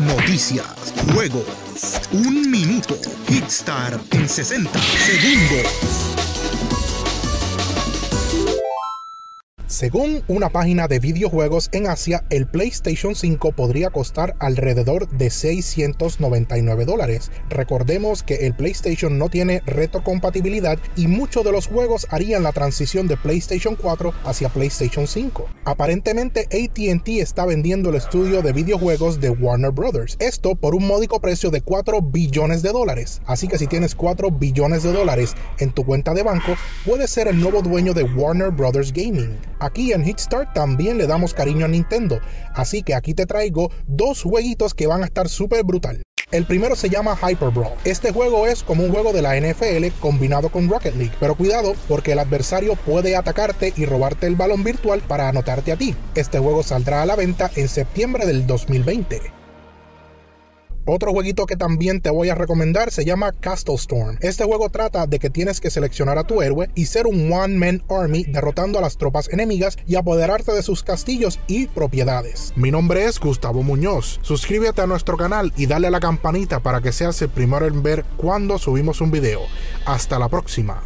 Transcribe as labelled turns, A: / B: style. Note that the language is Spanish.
A: Noticias, juegos, un minuto, Hitstar en 60 segundos.
B: Según una página de videojuegos en Asia, el PlayStation 5 podría costar alrededor de 699 dólares. Recordemos que el PlayStation no tiene retrocompatibilidad y muchos de los juegos harían la transición de PlayStation 4 hacia PlayStation 5. Aparentemente ATT está vendiendo el estudio de videojuegos de Warner Brothers. Esto por un módico precio de 4 billones de dólares. Así que si tienes 4 billones de dólares en tu cuenta de banco, puedes ser el nuevo dueño de Warner Brothers Gaming. Aquí en Hitstart también le damos cariño a Nintendo, así que aquí te traigo dos jueguitos que van a estar súper brutal. El primero se llama Hyper Brawl. Este juego es como un juego de la NFL combinado con Rocket League, pero cuidado porque el adversario puede atacarte y robarte el balón virtual para anotarte a ti. Este juego saldrá a la venta en septiembre del 2020. Otro jueguito que también te voy a recomendar se llama Castle Storm. Este juego trata de que tienes que seleccionar a tu héroe y ser un One Man Army derrotando a las tropas enemigas y apoderarte de sus castillos y propiedades. Mi nombre es Gustavo Muñoz. Suscríbete a nuestro canal y dale a la campanita para que seas el primero en ver cuando subimos un video. Hasta la próxima.